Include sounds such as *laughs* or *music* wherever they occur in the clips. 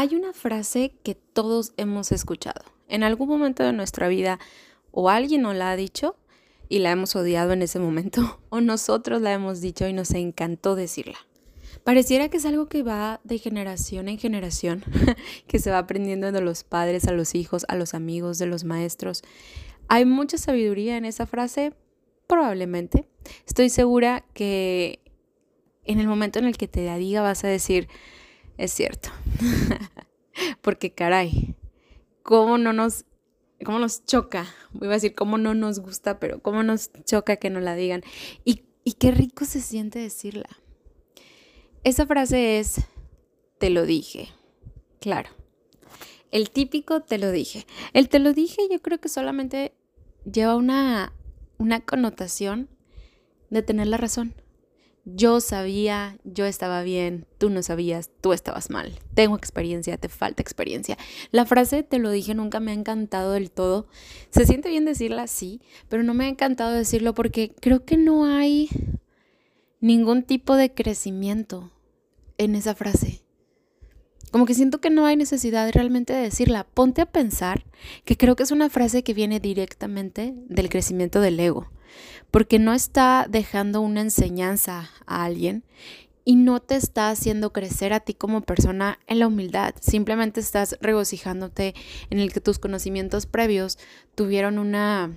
Hay una frase que todos hemos escuchado. En algún momento de nuestra vida o alguien nos la ha dicho y la hemos odiado en ese momento *laughs* o nosotros la hemos dicho y nos encantó decirla. Pareciera que es algo que va de generación en generación, *laughs* que se va aprendiendo de los padres a los hijos, a los amigos, de los maestros. ¿Hay mucha sabiduría en esa frase? Probablemente. Estoy segura que en el momento en el que te la diga vas a decir, es cierto. *laughs* Porque caray, ¿cómo no nos, cómo nos choca? Voy a decir cómo no nos gusta, pero cómo nos choca que nos la digan. Y, y qué rico se siente decirla. Esa frase es, te lo dije. Claro. El típico te lo dije. El te lo dije yo creo que solamente lleva una, una connotación de tener la razón. Yo sabía, yo estaba bien, tú no sabías, tú estabas mal. Tengo experiencia, te falta experiencia. La frase te lo dije nunca me ha encantado del todo. Se siente bien decirla, sí, pero no me ha encantado decirlo porque creo que no hay ningún tipo de crecimiento en esa frase. Como que siento que no hay necesidad realmente de decirla. Ponte a pensar que creo que es una frase que viene directamente del crecimiento del ego, porque no está dejando una enseñanza a alguien y no te está haciendo crecer a ti como persona en la humildad. Simplemente estás regocijándote en el que tus conocimientos previos tuvieron una,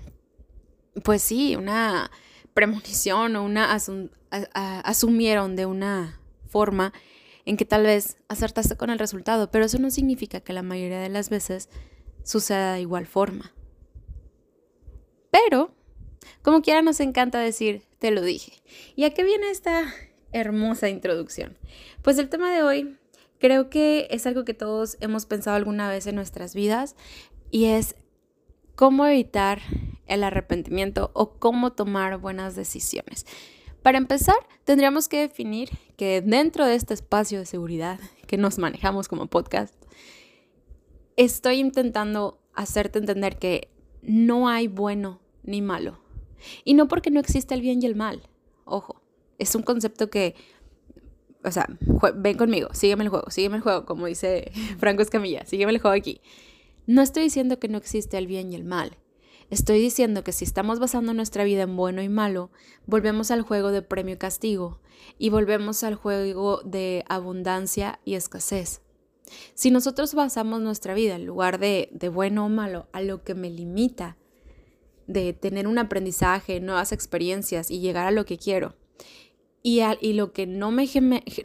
pues sí, una premonición o una asumieron de una forma en que tal vez acertaste con el resultado, pero eso no significa que la mayoría de las veces suceda de igual forma. Pero, como quiera, nos encanta decir, te lo dije. ¿Y a qué viene esta hermosa introducción? Pues el tema de hoy creo que es algo que todos hemos pensado alguna vez en nuestras vidas y es cómo evitar el arrepentimiento o cómo tomar buenas decisiones. Para empezar, tendríamos que definir que dentro de este espacio de seguridad que nos manejamos como podcast, estoy intentando hacerte entender que no hay bueno ni malo. Y no porque no existe el bien y el mal. Ojo, es un concepto que, o sea, ven conmigo, sígueme el juego, sígueme el juego, como dice *laughs* Franco Escamilla, sígueme el juego aquí. No estoy diciendo que no existe el bien y el mal. Estoy diciendo que si estamos basando nuestra vida en bueno y malo, volvemos al juego de premio y castigo y volvemos al juego de abundancia y escasez. Si nosotros basamos nuestra vida en lugar de, de bueno o malo a lo que me limita, de tener un aprendizaje, nuevas experiencias y llegar a lo que quiero, y, y lo, que no me,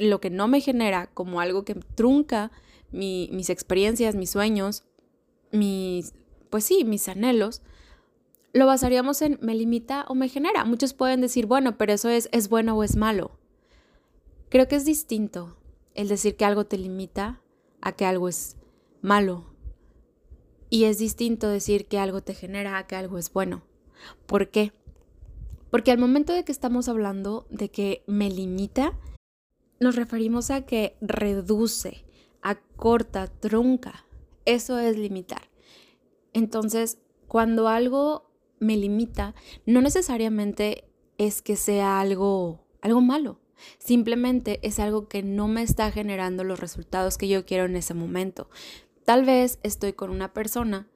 lo que no me genera como algo que trunca mis experiencias, mis sueños, mis, pues sí, mis anhelos, lo basaríamos en me limita o me genera. Muchos pueden decir, bueno, pero eso es, es bueno o es malo. Creo que es distinto el decir que algo te limita a que algo es malo. Y es distinto decir que algo te genera que algo es bueno. ¿Por qué? Porque al momento de que estamos hablando de que me limita, nos referimos a que reduce, acorta, trunca. Eso es limitar. Entonces, cuando algo me limita, no necesariamente es que sea algo, algo malo. Simplemente es algo que no me está generando los resultados que yo quiero en ese momento. Tal vez estoy con una persona,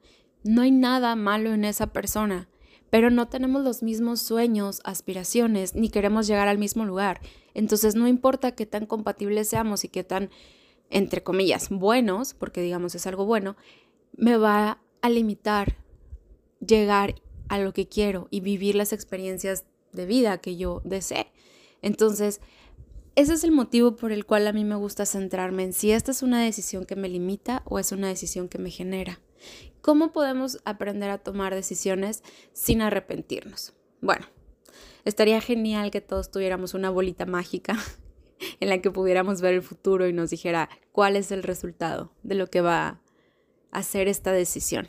no hay nada malo en esa persona, pero no tenemos los mismos sueños, aspiraciones, ni queremos llegar al mismo lugar. Entonces no importa qué tan compatibles seamos y qué tan, entre comillas, buenos, porque digamos es algo bueno, me va a limitar llegar a lo que quiero y vivir las experiencias de vida que yo desee. Entonces, ese es el motivo por el cual a mí me gusta centrarme en si esta es una decisión que me limita o es una decisión que me genera. ¿Cómo podemos aprender a tomar decisiones sin arrepentirnos? Bueno, estaría genial que todos tuviéramos una bolita mágica *laughs* en la que pudiéramos ver el futuro y nos dijera cuál es el resultado de lo que va a hacer esta decisión.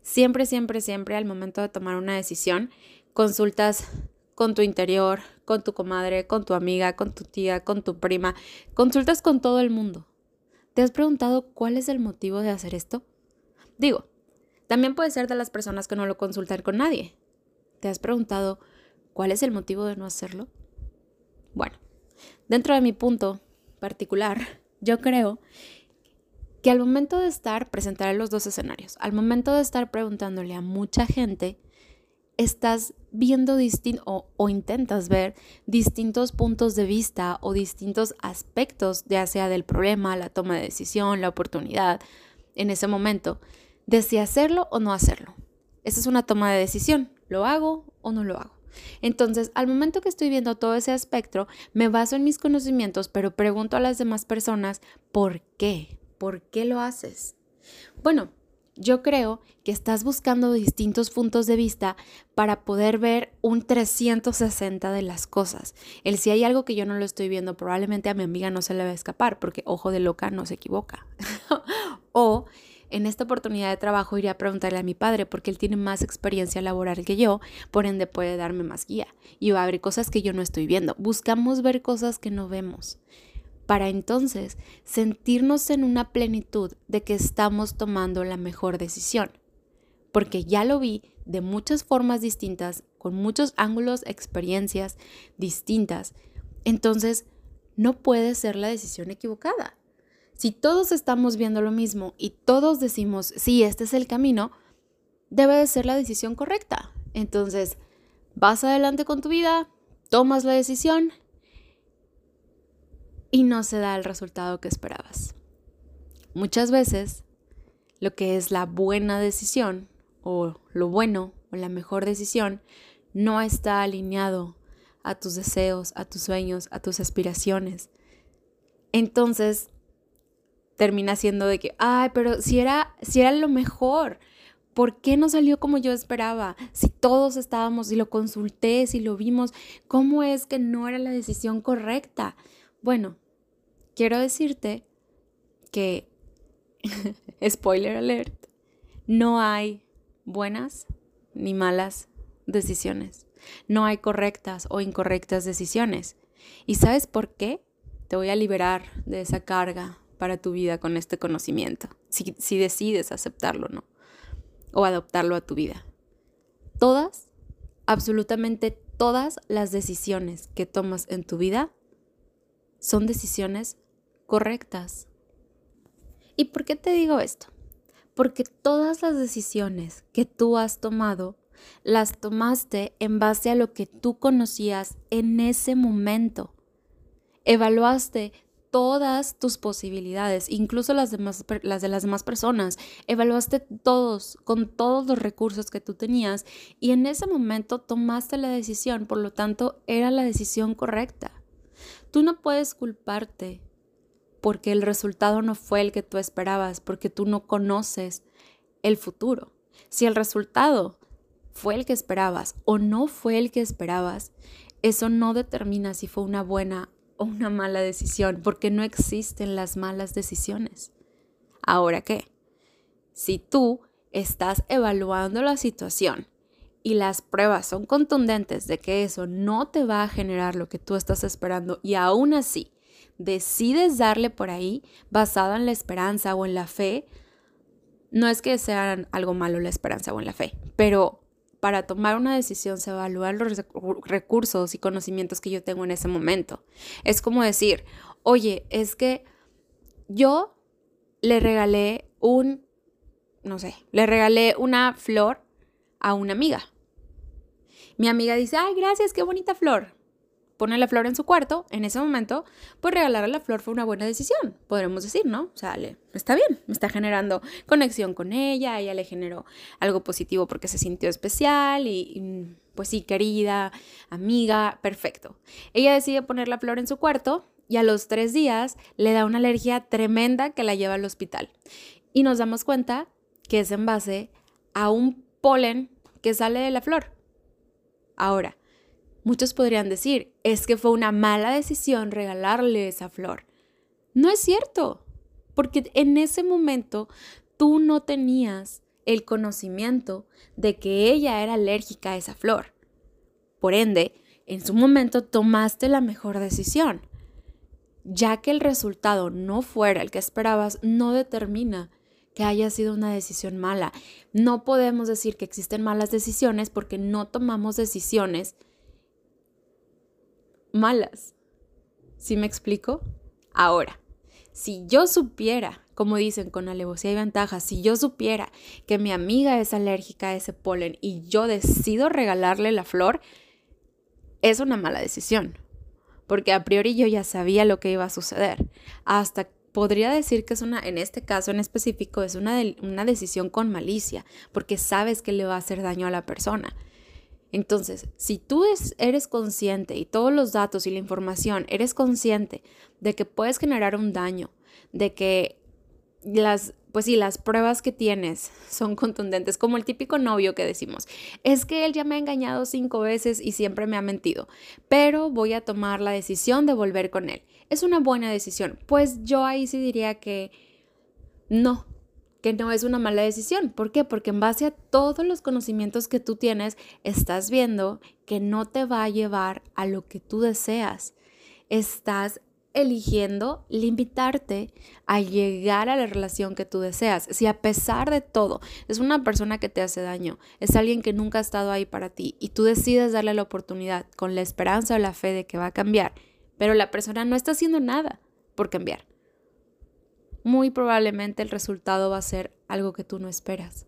Siempre, siempre, siempre al momento de tomar una decisión, consultas con tu interior, con tu comadre, con tu amiga, con tu tía, con tu prima, consultas con todo el mundo. ¿Te has preguntado cuál es el motivo de hacer esto? Digo, también puede ser de las personas que no lo consultan con nadie. ¿Te has preguntado cuál es el motivo de no hacerlo? Bueno, dentro de mi punto particular, yo creo que al momento de estar, presentaré los dos escenarios, al momento de estar preguntándole a mucha gente, estás viendo distinto o, o, intentas ver distintos puntos de vista o distintos aspectos, ya sea del problema, la toma de decisión, la oportunidad, en ese momento, de si hacerlo o no hacerlo. Esa es una toma de decisión. ¿Lo hago o no lo hago? Entonces, al momento que estoy viendo todo ese espectro, me baso en mis conocimientos, pero pregunto a las demás personas, ¿por qué? ¿Por qué lo haces? Bueno, yo creo que estás buscando distintos puntos de vista para poder ver un 360 de las cosas. El si hay algo que yo no lo estoy viendo, probablemente a mi amiga no se le va a escapar porque ojo de loca no se equivoca. *laughs* o en esta oportunidad de trabajo iría a preguntarle a mi padre porque él tiene más experiencia laboral que yo, por ende puede darme más guía y va a haber cosas que yo no estoy viendo. Buscamos ver cosas que no vemos para entonces sentirnos en una plenitud de que estamos tomando la mejor decisión. Porque ya lo vi de muchas formas distintas, con muchos ángulos, experiencias distintas. Entonces, no puede ser la decisión equivocada. Si todos estamos viendo lo mismo y todos decimos, sí, este es el camino, debe de ser la decisión correcta. Entonces, vas adelante con tu vida, tomas la decisión y no se da el resultado que esperabas. Muchas veces, lo que es la buena decisión o lo bueno o la mejor decisión no está alineado a tus deseos, a tus sueños, a tus aspiraciones. Entonces, termina siendo de que, ay, pero si era, si era lo mejor, ¿por qué no salió como yo esperaba? Si todos estábamos, si lo consulté, si lo vimos, ¿cómo es que no era la decisión correcta? Bueno, quiero decirte que, *laughs* spoiler alert, no hay buenas ni malas decisiones. No hay correctas o incorrectas decisiones. ¿Y sabes por qué? Te voy a liberar de esa carga para tu vida con este conocimiento, si, decides aceptarlo, ¿no? O adoptarlo a tu vida. Todas, absolutamente todas las decisiones que tomas en tu vida son decisiones correctas. ¿Y por qué te digo esto? Porque todas las decisiones que tú has tomado, las tomaste en base a lo que tú conocías en ese momento. Evaluaste todas tus posibilidades, incluso las, de las demás personas. Evaluaste todos, con todos los recursos que tú tenías y en ese momento tomaste la decisión, por lo tanto era la decisión correcta. Tú no puedes culparte porque el resultado no fue el que tú esperabas, porque tú no conoces el futuro. Si el resultado fue el que esperabas o no fue el que esperabas, eso no determina si fue una buena o una mala decisión, porque no existen las malas decisiones. Ahora qué? Si tú estás evaluando la situación y las pruebas son contundentes de que eso no te va a generar lo que tú estás esperando y aún así decides darle por ahí basado en la esperanza o en la fe, no es que sea algo malo la esperanza o en la fe, pero para tomar una decisión se evalúan los recursos y conocimientos que yo tengo en ese momento. Es como decir, oye, es que yo le regalé un, no sé, le regalé una flor a una amiga. Mi amiga dice, ay, gracias, qué bonita flor pone la flor en su cuarto, en ese momento, pues regalarle la flor fue una buena decisión, podremos decir, ¿no? O sea, está bien, me está generando conexión con ella, ella le generó algo positivo porque se sintió especial y, pues sí, querida, amiga, perfecto. Ella decide poner la flor en su cuarto y a los tres días le da una alergia tremenda que la lleva al hospital. Y nos damos cuenta que es en base a un polen que sale de la flor. Ahora, Muchos podrían decir, es que fue una mala decisión regalarle esa flor. No es cierto, porque en ese momento tú no tenías el conocimiento de que ella era alérgica a esa flor. Por ende, en su momento tomaste la mejor decisión. Ya que el resultado no fuera el que esperabas, no determina que haya sido una decisión mala. No podemos decir que existen malas decisiones porque no tomamos decisiones malas. ¿Sí me explico? Ahora, si yo supiera como dicen, con alevosía y ventaja, si yo supiera que mi amiga es alérgica a ese polen y yo decido regalarle la flor, es una mala decisión, porque a priori yo ya sabía lo que iba a suceder. Hasta podría decir que es una, en este caso en específico, es una, una decisión con malicia, porque sabes que le va a hacer daño a la persona. Entonces, si tú eres consciente y todos los datos y la información, eres consciente de que puedes generar un daño, de que las, pues sí, las pruebas que tienes son contundentes, como el típico novio que decimos, es que él ya me ha engañado cinco veces y siempre me ha mentido, pero voy a tomar la decisión de volver con él. Es una buena decisión. Pues yo ahí sí diría que no, que no es una mala decisión. ¿Por qué? Porque en base a todos los conocimientos que tú tienes, estás viendo que no te va a llevar a lo que tú deseas. Estás eligiendo limitarte a llegar a la relación que tú deseas. Si a pesar de todo es una persona que te hace daño, es alguien que nunca ha estado ahí para ti y tú decides darle la oportunidad con la esperanza o la fe de que va a cambiar, pero la persona no está haciendo nada por cambiar, muy probablemente el resultado va a ser algo que tú no esperas.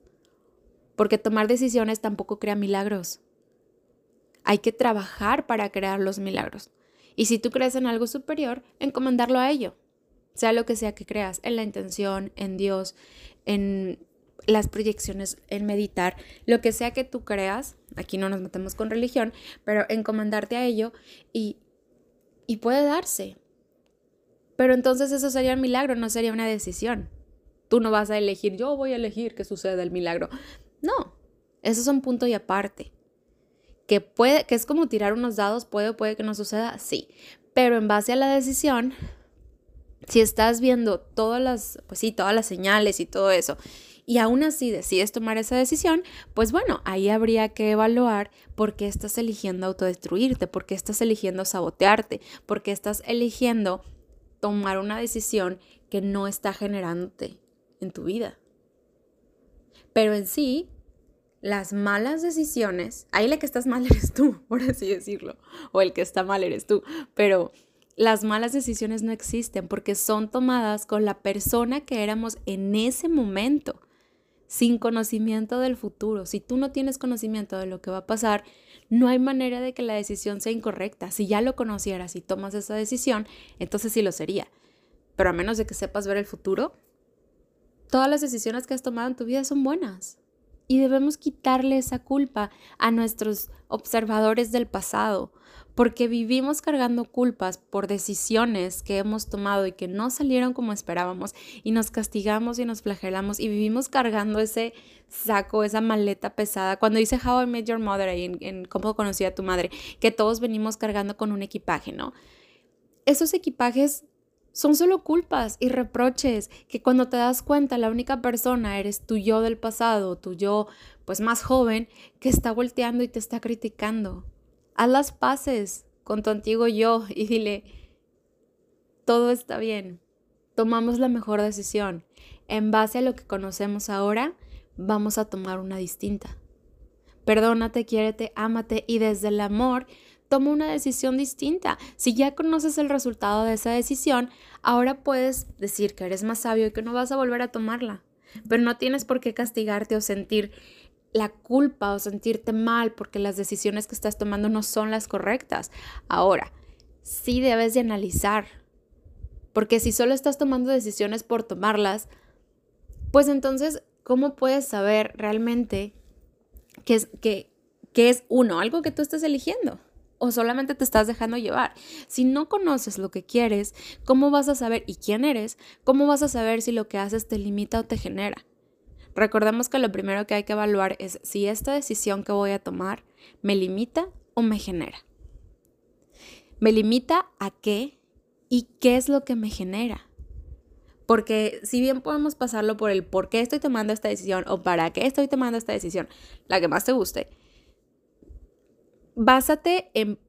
Porque tomar decisiones tampoco crea milagros. Hay que trabajar para crear los milagros. Y si tú crees en algo superior, encomendarlo a ello. Sea lo que sea que creas, en la intención, en Dios, en las proyecciones, en meditar, lo que sea que tú creas, aquí no nos metemos con religión, pero encomendarte a ello y, y puede darse. Pero entonces eso sería un milagro, no sería una decisión. Tú no vas a elegir, yo voy a elegir que suceda el milagro. No, eso es un punto y aparte que puede, que es como tirar unos dados, puede puede que no suceda, sí. Pero en base a la decisión, si estás viendo todas las, pues sí, todas las señales y todo eso, y aún así decides tomar esa decisión, pues bueno, ahí habría que evaluar por qué estás eligiendo autodestruirte, por qué estás eligiendo sabotearte, por qué estás eligiendo tomar una decisión que no está generándote en tu vida. Pero en sí, las malas decisiones, ahí la que estás mal *laughs* eres tú, por así decirlo, o el que está mal eres tú, pero las malas decisiones no existen porque son tomadas con la persona que éramos en ese momento, sin conocimiento del futuro. Si tú no tienes conocimiento de lo que va a pasar, no hay manera de que la decisión sea incorrecta. Si ya lo conocieras y tomas esa decisión, entonces sí lo sería. Pero a menos de que sepas ver el futuro, todas las decisiones que has tomado en tu vida son buenas y debemos quitarle esa culpa a nuestros observadores del pasado, porque vivimos cargando culpas por decisiones que hemos tomado y que no salieron como esperábamos y nos castigamos y nos flagelamos y vivimos cargando ese saco, esa maleta pesada. Cuando dice How I Met Your Mother en, en Cómo conocí a tu madre, que todos venimos cargando con un equipaje, ¿no? Esos equipajes son solo culpas y reproches que cuando te das cuenta la única persona eres tu yo del pasado, tu yo pues más joven que está volteando y te está criticando. Haz las paces con tu antiguo yo y dile, todo está bien, tomamos la mejor decisión. En base a lo que conocemos ahora, vamos a tomar una distinta. Perdónate, quiérete, ámate y desde el amor toma una decisión distinta. Si ya conoces el resultado de esa decisión, ahora puedes decir que eres más sabio y que no vas a volver a tomarla. Pero no tienes por qué castigarte o sentir la culpa o sentirte mal porque las decisiones que estás tomando no son las correctas. Ahora, sí debes de analizar, porque si solo estás tomando decisiones por tomarlas, pues entonces, ¿cómo puedes saber realmente qué es, qué, es uno, algo que tú estás eligiendo? o solamente te estás dejando llevar. Si no conoces lo que quieres, ¿cómo vas a saber y quién eres? ¿Cómo vas a saber si lo que haces te limita o te genera? Recordemos que lo primero que hay que evaluar es si esta decisión que voy a tomar me limita o me genera. ¿Me limita a qué? ¿Y qué es lo que me genera? Porque si bien podemos pasarlo por el por qué estoy tomando esta decisión o para qué estoy tomando esta decisión, la que más te guste, básate en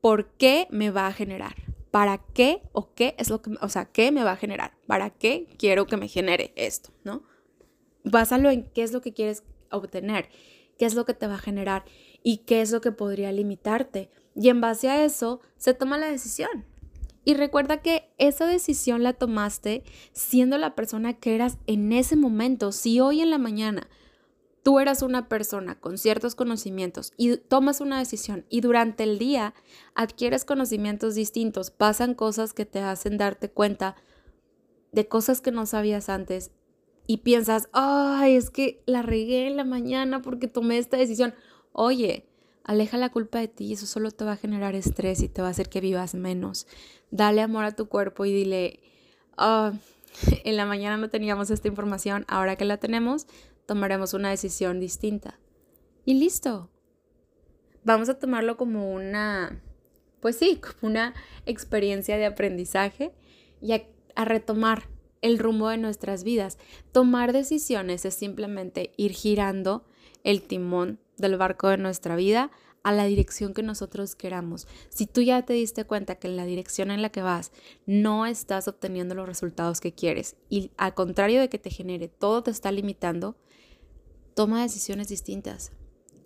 por qué me va a generar. ¿Para qué o qué es lo que, o sea, qué me va a generar? ¿Para qué quiero que me genere esto, no? Básalo en qué es lo que quieres obtener, qué es lo que te va a generar y qué es lo que podría limitarte. Y en base a eso se toma la decisión. Y recuerda que esa decisión la tomaste siendo la persona que eras en ese momento. Si hoy en la mañana tú eras una persona con ciertos conocimientos y tomas una decisión y durante el día adquieres conocimientos distintos, pasan cosas que te hacen darte cuenta de cosas que no sabías antes y piensas, ay, es que la regué en la mañana porque tomé esta decisión. Oye, aleja la culpa de ti, eso solo te va a generar estrés y te va a hacer que vivas menos. Dale amor a tu cuerpo y dile, ah, en la mañana no teníamos esta información, ahora que la tenemos, tomaremos una decisión distinta. Y listo. Vamos a tomarlo como una, pues sí, como una experiencia de aprendizaje y a retomar el rumbo de nuestras vidas. Tomar decisiones es simplemente ir girando el timón del barco de nuestra vida a la dirección que nosotros queramos. Si tú ya te diste cuenta que en la dirección en la que vas no estás obteniendo los resultados que quieres y al contrario de que te genere, todo te está limitando, toma decisiones distintas.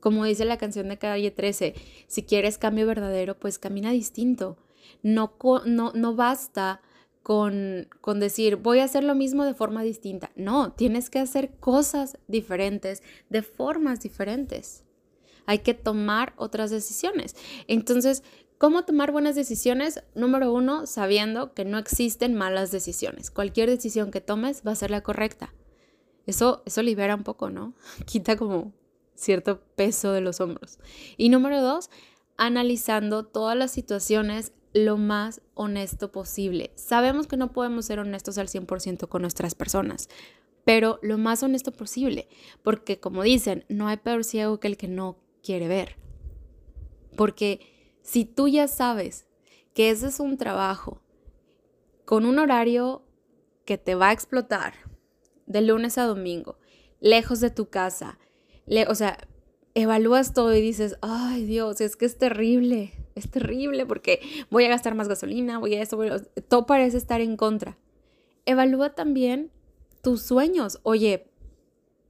Como dice la canción de Calle 13, si quieres cambio verdadero, pues camina distinto. No, no, no basta con, con, decir voy a hacer lo mismo de forma distinta. No, tienes que hacer cosas diferentes de formas diferentes. Hay que tomar otras decisiones. Entonces, ¿cómo tomar buenas decisiones? Número uno, sabiendo que no existen malas decisiones. Cualquier decisión que tomes va a ser la correcta. Eso, eso libera un poco, ¿no? *laughs* Quita como cierto peso de los hombros. Y número dos, analizando todas las situaciones lo más honesto posible. Sabemos que no podemos ser honestos al 100% con nuestras personas, pero lo más honesto posible, porque como dicen, no hay peor ciego que el que no quiere ver. Porque si tú ya sabes que ese es un trabajo con un horario que te va a explotar, de lunes a domingo, lejos de tu casa. o sea, evalúas todo y dices, ay Dios, es que es terrible, es terrible porque voy a gastar más gasolina, voy a eso, todo parece estar en contra. Evalúa también tus sueños. Oye,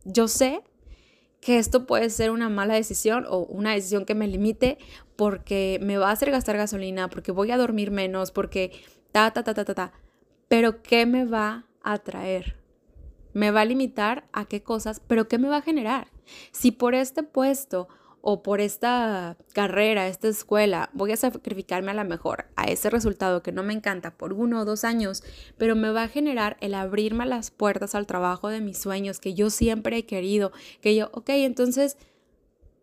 yo sé que esto puede ser una mala decisión o una decisión que me limite porque me va a hacer gastar gasolina, porque voy a dormir menos, porque ta, ta, ta, ta, ta, ta. Pero ¿qué me va a traer? me va a limitar a qué cosas, pero qué me va a generar. Si por este puesto o por esta carrera, esta escuela, voy a sacrificarme a la mejor a ese resultado que no me encanta por uno o dos años, pero me va a generar el abrirme las puertas al trabajo de mis sueños que yo siempre he querido, que yo, ok, entonces,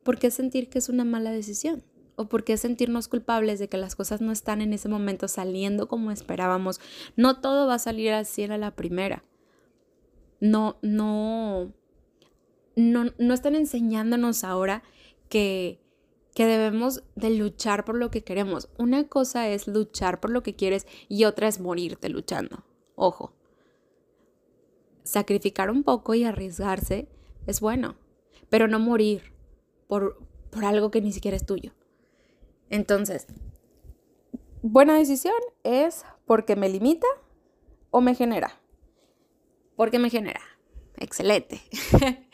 ¿por qué sentir que es una mala decisión? ¿O por qué sentirnos culpables de que las cosas no están en ese momento saliendo como esperábamos? No todo va a salir así a la primera no, no, no, no están enseñándonos ahora que, que debemos de luchar por lo que queremos. Una cosa es luchar por lo que quieres y otra es morirte luchando. Ojo. Sacrificar un poco y arriesgarse es bueno, pero no morir por, por algo que ni siquiera es tuyo. Entonces, buena decisión es porque me limita o me genera. ¿Por qué me genera. Excelente. *laughs*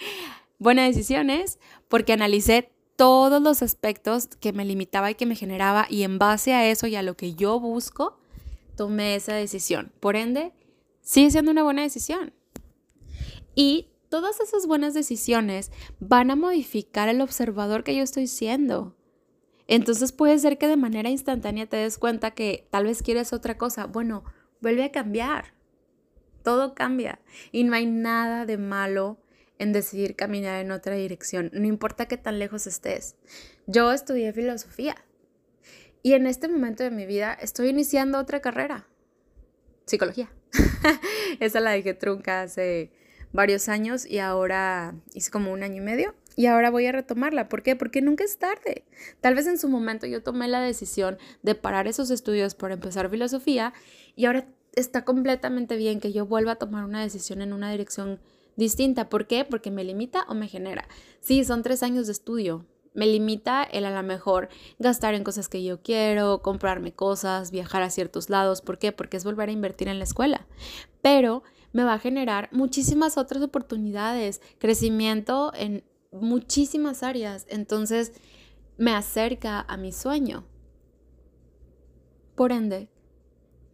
Buena decisión es porque analicé todos los aspectos que me limitaba y que me generaba y en base a eso y a lo que yo busco, tomé esa decisión. Por ende, sigue siendo una buena decisión. Y todas esas buenas decisiones van a modificar el observador que yo estoy siendo. Entonces puede ser que de manera instantánea te des cuenta que tal vez quieres otra cosa. Bueno, vuelve a cambiar todo cambia y no hay nada de malo en decidir caminar en otra dirección, no importa qué tan lejos estés. Yo estudié filosofía y en este momento de mi vida estoy iniciando otra carrera, psicología. *laughs* Esa la dejé trunca hace varios años y ahora hice como un año y medio y ahora voy a retomarla. ¿Por qué? Porque nunca es tarde. Tal vez en su momento yo tomé la decisión de parar esos estudios por empezar filosofía y ahora está completamente bien que yo vuelva a tomar una decisión en una dirección distinta. ¿Por qué? Porque me limita o me genera. Sí, son tres años de estudio. Me limita el a lo mejor gastar en cosas que yo quiero, comprarme cosas, viajar a ciertos lados. ¿Por qué? Porque es volver a invertir en la escuela. Pero me va a generar muchísimas otras oportunidades, crecimiento en muchísimas áreas. Entonces me acerca a mi sueño. Por ende,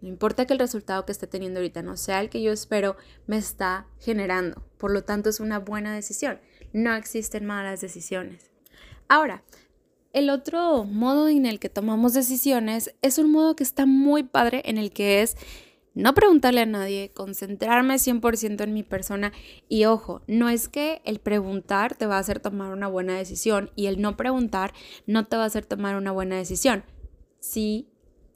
No importa que el resultado que esté teniendo ahorita no sea el que yo espero, me está generando. Por lo tanto, es una buena decisión. No existen malas decisiones. Ahora, el otro modo en el que tomamos decisiones es un modo que está muy padre en el que es no preguntarle a nadie, concentrarme 100% en mi persona y ojo, no es que el preguntar te va a hacer tomar una buena decisión y el no preguntar no te va a hacer tomar una buena decisión. Sí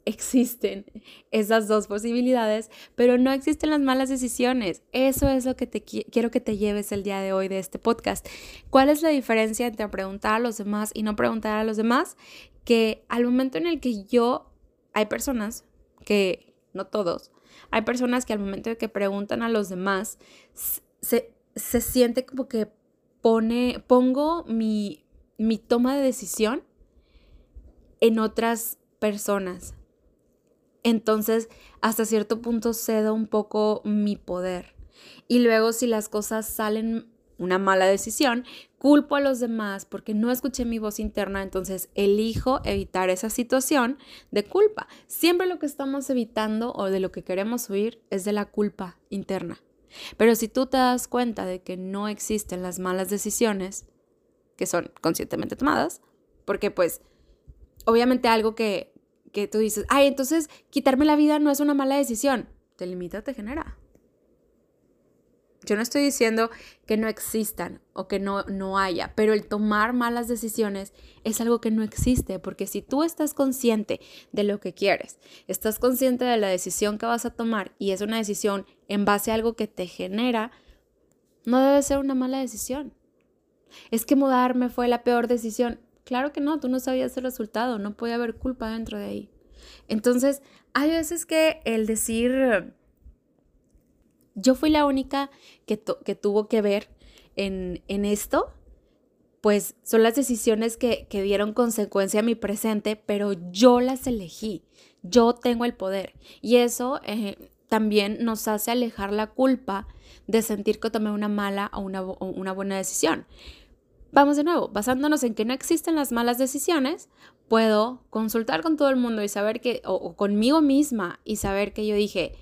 existen esas dos posibilidades, pero no existen las malas decisiones. Eso es lo que te quiero que te lleves el día de hoy de este podcast. ¿Cuál es la diferencia entre preguntar a los demás y no preguntar a los demás? Que al momento en el que yo hay personas que no todos, hay personas que al momento de que preguntan a los demás, se, se siente como que pone, pongo mi, mi toma de decisión en otras personas. Entonces, hasta cierto punto cedo un poco mi poder. Y luego si las cosas salen una mala decisión, culpo a los demás porque no escuché mi voz interna, entonces elijo evitar esa situación de culpa. Siempre lo que estamos evitando o de lo que queremos huir es de la culpa interna. Pero si tú te das cuenta de que no existen las malas decisiones, que son conscientemente tomadas, porque pues obviamente algo que, que tú dices, ay, entonces quitarme la vida no es una mala decisión, te limita, te genera. Yo no estoy diciendo que no existan o que no, no haya, pero el tomar malas decisiones es algo que no existe, porque si tú estás consciente de lo que quieres, estás consciente de la decisión que vas a tomar y es una decisión en base a algo que te genera, no debe ser una mala decisión. Es que mudarme fue la peor decisión. Claro que no, tú no sabías el resultado, no puede haber culpa dentro de ahí. Entonces, hay veces que el decir yo fui la única que, que tuvo que ver en, en, esto, pues son las decisiones que, que dieron consecuencia a mi presente, pero yo las elegí, yo tengo el poder. Y eso eh, también nos hace alejar la culpa de sentir que tomé una mala o una, o una buena decisión. Vamos de nuevo, basándonos en que no existen las malas decisiones, puedo consultar con todo el mundo y saber que, o conmigo misma y saber que yo dije,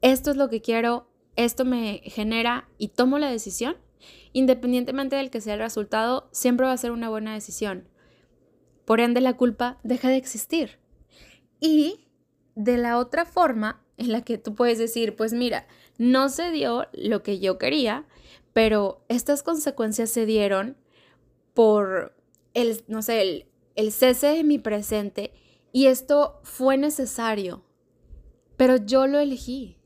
esto es lo que quiero, esto me genera y tomo la decisión, independientemente del que sea el resultado, siempre va a ser una buena decisión. Por ende, la culpa deja de existir. Y de la otra forma en la que tú puedes decir, pues mira, no se dio lo que yo quería, pero estas consecuencias se dieron por el, no sé, el, el cese de mi presente y esto fue necesario, pero yo lo elegí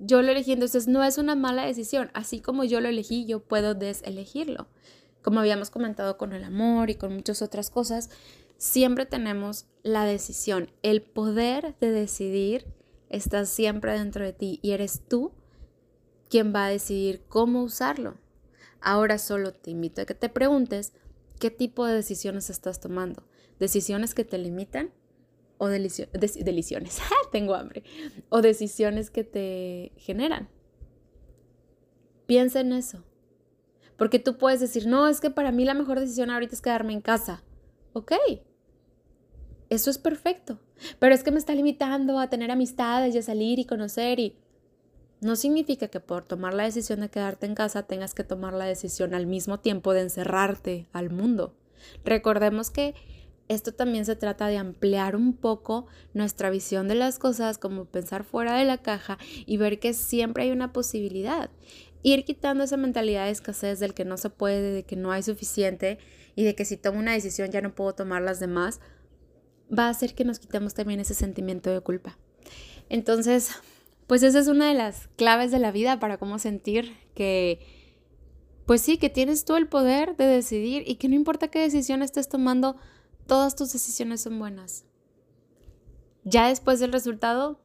yo lo elegí, entonces no es una mala decisión. Así como yo lo elegí, yo puedo deselegirlo. Como habíamos comentado con el amor y con muchas otras cosas, siempre tenemos la decisión. El poder de decidir está siempre dentro de ti y eres tú quien va a decidir cómo usarlo. Ahora solo te invito a que te preguntes qué tipo de decisiones estás tomando. ¿Decisiones que te limitan o decisiones, *laughs* tengo hambre, o decisiones que te generan. Piensa en eso. Porque tú puedes decir, no, es que para mí la mejor decisión ahorita es quedarme en casa. Ok, eso es perfecto. Pero es que me está limitando a tener amistades y a salir y conocer y... No significa que por tomar la decisión de quedarte en casa tengas que tomar la decisión al mismo tiempo de encerrarte al mundo. Recordemos que esto también se trata de ampliar un poco nuestra visión de las cosas, como pensar fuera de la caja y ver que siempre hay una posibilidad. Ir quitando esa mentalidad de escasez del que no se puede, de que no hay suficiente y de que si tomo una decisión ya no puedo tomar las demás, va a hacer que nos quitemos también ese sentimiento de culpa. Entonces, pues esa es una de las claves de la vida para cómo sentir que, pues sí, que tienes tú el poder de decidir y que no importa qué decisión estés tomando, todas tus decisiones son buenas. Ya después del resultado,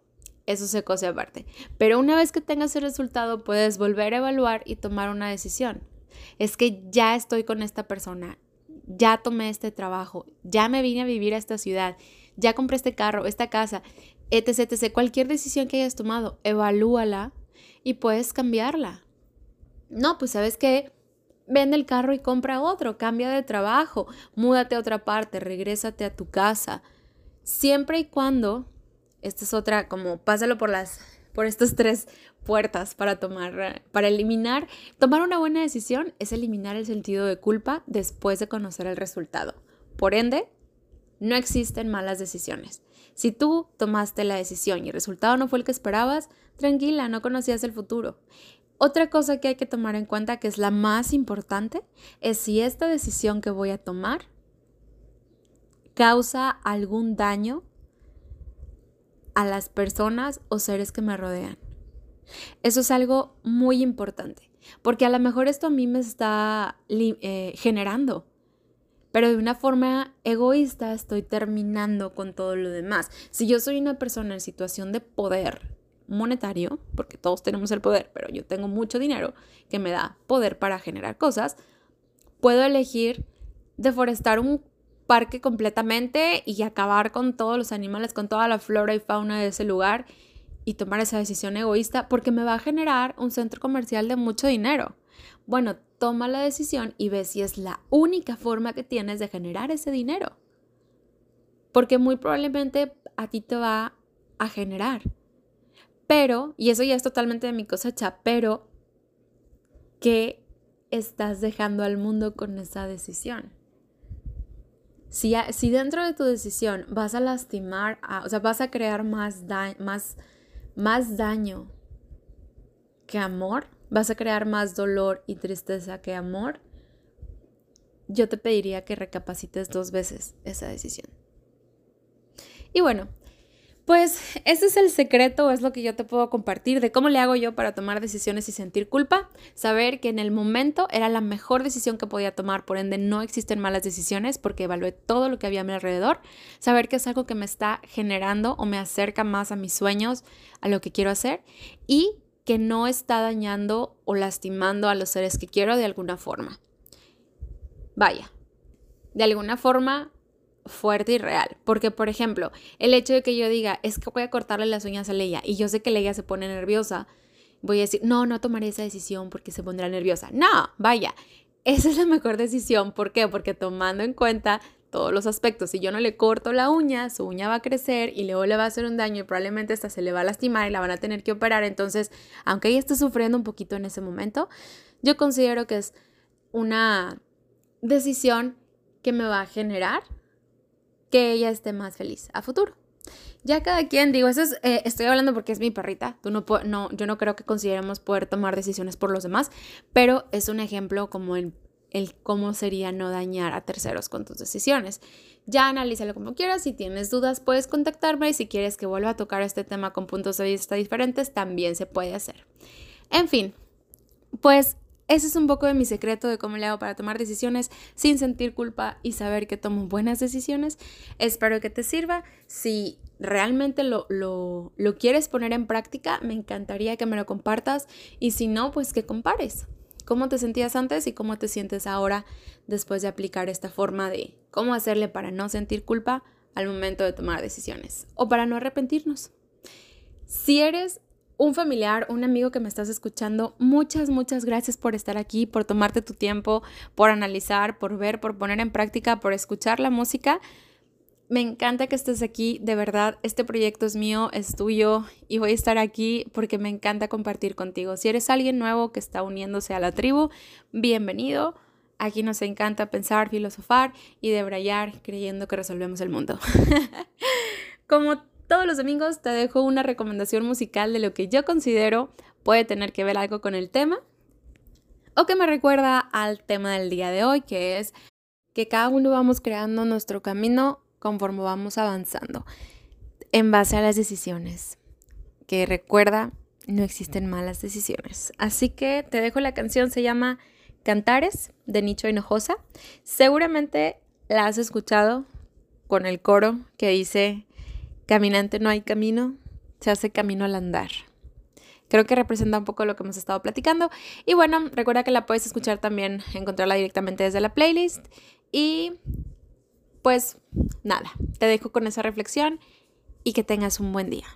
eso se cose aparte. Pero una vez que tengas el resultado, puedes volver a evaluar y tomar una decisión. Es que ya estoy con esta persona, ya tomé este trabajo, ya me vine a vivir a esta ciudad, ya compré este carro, esta casa, etc, etc. Cualquier decisión que hayas tomado, evalúala y puedes cambiarla. No, pues sabes que Vende el carro y compra otro, cambia de trabajo, múdate a otra parte, regrésate a tu casa. Siempre y cuando esta es otra, como pásalo por las, por estas tres puertas para tomar, para eliminar, tomar una buena decisión es eliminar el sentido de culpa después de conocer el resultado. Por ende, no existen malas decisiones. Si tú tomaste la decisión y el resultado no fue el que esperabas, tranquila, no conocías el futuro. Otra cosa que hay que tomar en cuenta, que es la más importante, es si esta decisión que voy a tomar causa algún daño a las personas o seres que me rodean. Eso es algo muy importante, porque a lo mejor esto a mí me está eh, generando, pero de una forma egoísta estoy terminando con todo lo demás. Si yo soy una persona en situación de poder monetario, porque todos tenemos el poder, pero yo tengo mucho dinero que me da poder para generar cosas, puedo elegir deforestar un parque completamente y acabar con todos los animales, con toda la flora y fauna de ese lugar y tomar esa decisión egoísta porque me va a generar un centro comercial de mucho dinero. Bueno, toma la decisión y ve si es la única forma que tienes de generar ese dinero. Porque muy probablemente a ti te va a generar. Pero, y eso ya es totalmente de mi cosecha, pero, ¿qué estás dejando al mundo con esa decisión? Si, dentro de tu decisión vas a lastimar, o sea, vas a crear más, daño que amor, vas a crear más dolor y tristeza que amor, yo te pediría que recapacites dos veces esa decisión. Y bueno, pues ese es el secreto, es lo que yo te puedo compartir de cómo le hago yo para tomar decisiones y sentir culpa. Saber que en el momento era la mejor decisión que podía tomar, por ende no existen malas decisiones porque evalué todo lo que había a mi alrededor. Saber que es algo que me está generando o me acerca más a mis sueños, a lo que quiero hacer y que no está dañando o lastimando a los seres que quiero de alguna forma. Vaya, de alguna forma fuerte y real. Porque, por ejemplo, el hecho de que yo diga, es que voy a cortarle las uñas a Leia y yo sé que Leia se pone nerviosa, voy a decir, no, no tomaré esa decisión porque se pondrá nerviosa. No, vaya, esa es la mejor decisión. ¿Por qué? Porque tomando en cuenta todos los aspectos, si yo no le corto la uña, su uña va a crecer y luego le va a hacer un daño y probablemente hasta se le va a lastimar y la van a tener que operar. Entonces, aunque ella esté sufriendo un poquito en ese momento, yo considero que es una decisión que me va a generar que ella esté más feliz a futuro. Ya cada quien, digo, es, eh, estoy hablando porque es mi perrita, no, yo no creo que consideremos poder tomar decisiones por los demás, pero es un ejemplo como el, el cómo sería no dañar a terceros con tus decisiones. Ya analízalo como quieras, si tienes dudas puedes contactarme y si quieres que vuelva a tocar este tema con puntos de vista diferentes, también se puede hacer. En fin, pues ese es un poco de mi secreto de cómo le hago para tomar decisiones sin sentir culpa y saber que tomo buenas decisiones. Espero que te sirva. Si realmente lo, lo, lo, quieres poner en práctica, me encantaría que me lo compartas y si no, pues que compares cómo te sentías antes y cómo te sientes ahora después de aplicar esta forma de cómo hacerle para no sentir culpa al momento de tomar decisiones o para no arrepentirnos. Si eres un familiar, un amigo que me estás escuchando, muchas, muchas gracias por estar aquí, por tomarte tu tiempo, por analizar, por ver, por poner en práctica, por escuchar la música. Me encanta que estés aquí, de verdad, este proyecto es mío, es tuyo y voy a estar aquí porque me encanta compartir contigo. Si eres alguien nuevo que está uniéndose a la tribu, bienvenido. Aquí nos encanta pensar, filosofar y debrayar creyendo que resolvemos el mundo. *laughs* Como todos los domingos te dejo una recomendación musical de lo que yo considero puede tener que ver algo con el tema o que me recuerda al tema del día de hoy, que es que cada uno vamos creando nuestro camino conforme vamos avanzando en base a las decisiones. Que recuerda, no existen malas decisiones. Así que te dejo la canción, se llama Cantares de Nicho Hinojosa. Seguramente la has escuchado con el coro que dice Caminante no hay camino, se hace camino al andar. Creo que representa un poco lo que hemos estado platicando. Y bueno, recuerda que la puedes escuchar también, encontrarla directamente desde la playlist. Y pues nada, te dejo con esa reflexión y que tengas un buen día.